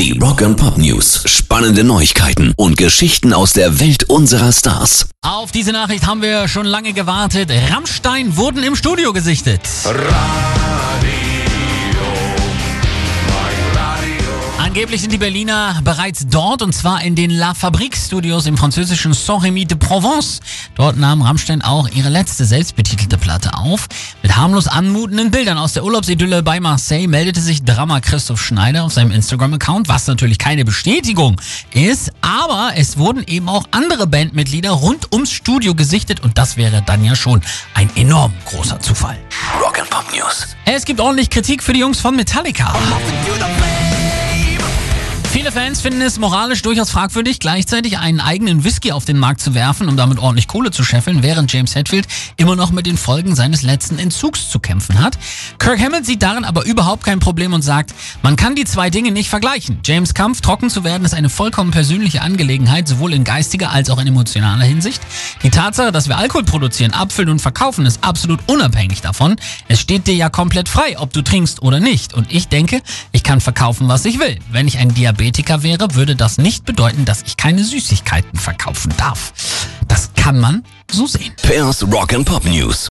Die Rock and Pop News. Spannende Neuigkeiten und Geschichten aus der Welt unserer Stars. Auf diese Nachricht haben wir schon lange gewartet. Rammstein wurden im Studio gesichtet. Angeblich sind die Berliner bereits dort und zwar in den La Fabrique Studios im französischen Saint-Rémy de Provence. Dort nahm Rammstein auch ihre letzte selbstbetitelte Platte auf. Mit harmlos anmutenden Bildern aus der Urlaubsidylle bei Marseille meldete sich Drama Christoph Schneider auf seinem Instagram-Account, was natürlich keine Bestätigung ist, aber es wurden eben auch andere Bandmitglieder rund ums Studio gesichtet und das wäre dann ja schon ein enorm großer Zufall. Rock and Pop News. Es gibt ordentlich Kritik für die Jungs von Metallica. Viele Fans finden es moralisch durchaus fragwürdig, gleichzeitig einen eigenen Whisky auf den Markt zu werfen, um damit ordentlich Kohle zu scheffeln, während James Hetfield immer noch mit den Folgen seines letzten Entzugs zu kämpfen hat. Kirk Hammett sieht darin aber überhaupt kein Problem und sagt, man kann die zwei Dinge nicht vergleichen. James Kampf, trocken zu werden, ist eine vollkommen persönliche Angelegenheit, sowohl in geistiger als auch in emotionaler Hinsicht. Die Tatsache, dass wir Alkohol produzieren, abfüllen und verkaufen, ist absolut unabhängig davon. Es steht dir ja komplett frei, ob du trinkst oder nicht. Und ich denke, ich kann verkaufen, was ich will. Wenn ich ein Diabetiker wäre, würde das nicht bedeuten, dass ich keine Süßigkeiten verkaufen darf. Das kann man so sehen. Pairs Rock and Pop News.